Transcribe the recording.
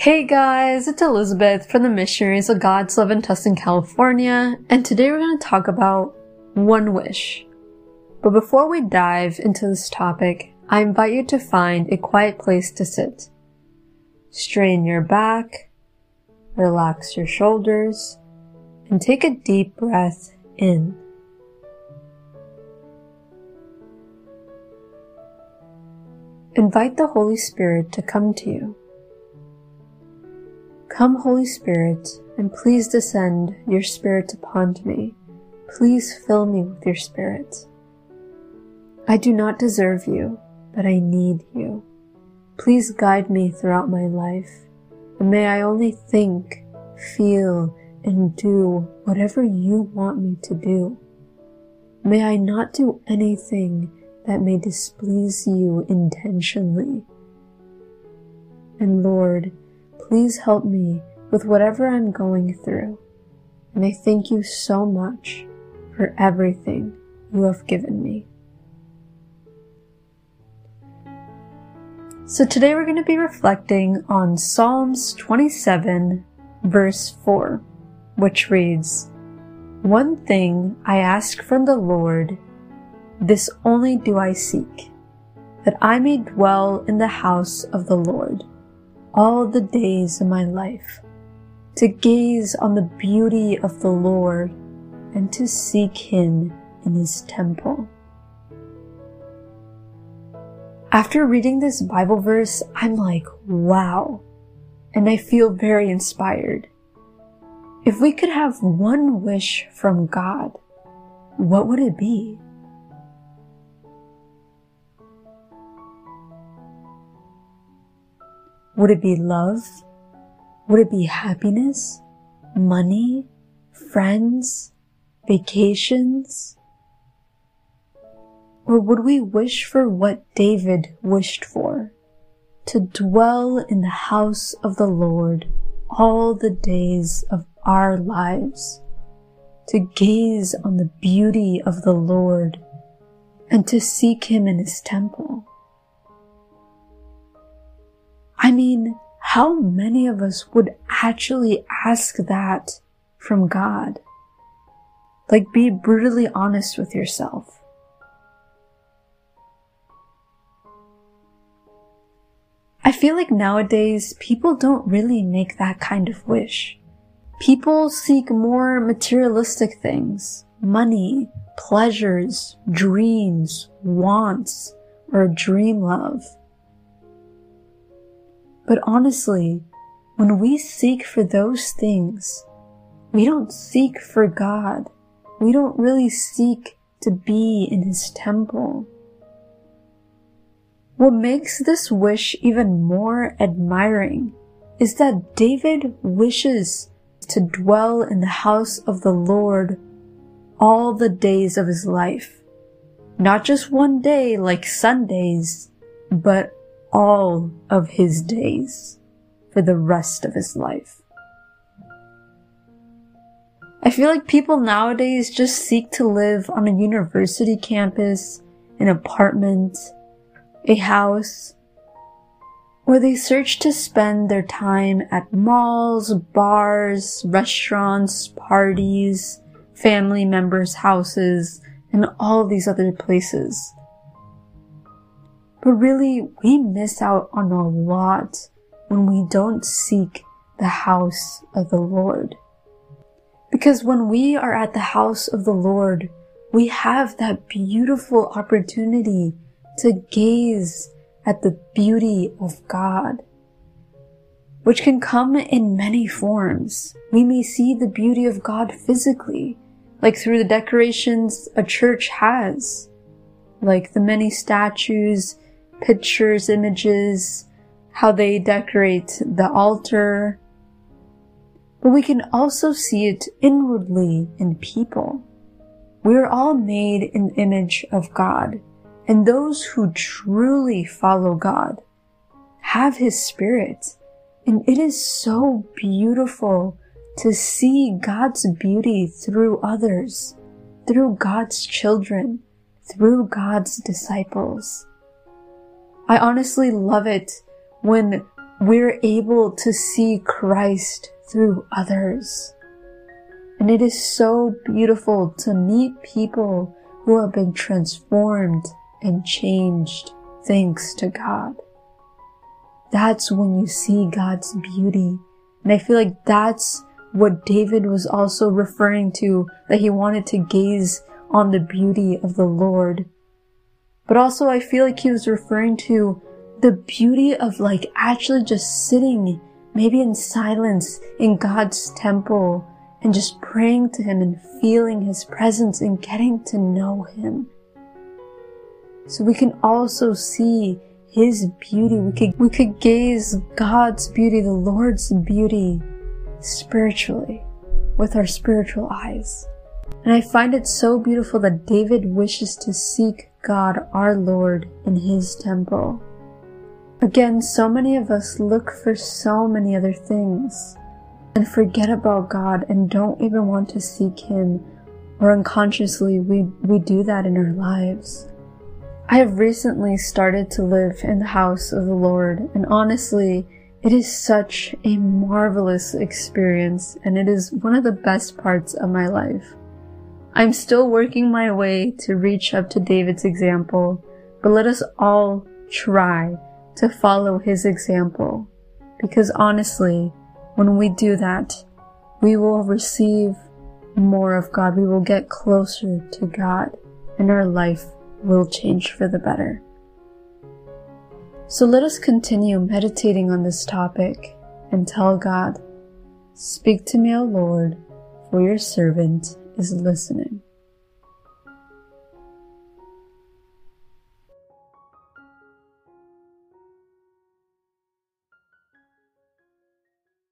Hey guys, it's Elizabeth from the Missionaries of God's Love in Tustin, California, and today we're going to talk about one wish. But before we dive into this topic, I invite you to find a quiet place to sit. Strain your back, relax your shoulders, and take a deep breath in. Invite the Holy Spirit to come to you. Come, Holy Spirit, and please descend your Spirit upon me. Please fill me with your Spirit. I do not deserve you, but I need you. Please guide me throughout my life, and may I only think, feel, and do whatever you want me to do. May I not do anything that may displease you intentionally. And Lord, please help me with whatever I'm going through. And I thank you so much for everything you have given me. So today we're going to be reflecting on Psalms 27 verse 4, which reads, One thing I ask from the Lord, this only do I seek, that I may dwell in the house of the Lord all the days of my life, to gaze on the beauty of the Lord and to seek Him in His temple. After reading this Bible verse, I'm like, wow, and I feel very inspired. If we could have one wish from God, what would it be? Would it be love? Would it be happiness? Money? Friends? Vacations? Or would we wish for what David wished for? To dwell in the house of the Lord all the days of our lives, to gaze on the beauty of the Lord and to seek Him in His temple. I mean, how many of us would actually ask that from God? Like, be brutally honest with yourself. I feel like nowadays people don't really make that kind of wish. People seek more materialistic things, money, pleasures, dreams, wants, or dream love. But honestly, when we seek for those things, we don't seek for God. We don't really seek to be in His temple. What makes this wish even more admiring is that David wishes to dwell in the house of the Lord all the days of his life. Not just one day like Sundays, but all of his days for the rest of his life. I feel like people nowadays just seek to live on a university campus, an apartment, a house, or they search to spend their time at malls, bars, restaurants, parties, family members' houses, and all these other places. But really, we miss out on a lot when we don't seek the house of the Lord. Because when we are at the house of the Lord, we have that beautiful opportunity to gaze at the beauty of God, which can come in many forms. We may see the beauty of God physically, like through the decorations a church has, like the many statues pictures, images, how they decorate the altar. But we can also see it inwardly in people. We are all made in the image of God, and those who truly follow God have His Spirit. And it is so beautiful to see God's beauty through others, through God's children, through God's disciples. I honestly love it when we're able to see Christ through others. And it is so beautiful to meet people who have been transformed and changed thanks to God. That's when you see God's beauty. And I feel like that's what David was also referring to, that he wanted to gaze on the beauty of the Lord. But also I feel like he was referring to the beauty of like actually just sitting maybe in silence in God's temple and just praying to Him and feeling His presence and getting to know Him. So we can also see His beauty. We could, we could gaze God's beauty, the Lord's beauty spiritually with our spiritual eyes. And I find it so beautiful that David wishes to seek God our Lord in His temple. Again, so many of us look for so many other things and forget about God and don't even want to seek Him, or unconsciously we, we do that in our lives. I have recently started to live in the house of the Lord, and honestly, it is such a marvelous experience, and it is one of the best parts of my life. I'm still working my way to reach up to David's example, but let us all try to follow his example. Because honestly, when we do that, we will receive more of God. We will get closer to God and our life will change for the better. So let us continue meditating on this topic and tell God, Speak to me, O Lord, for your servant is listening.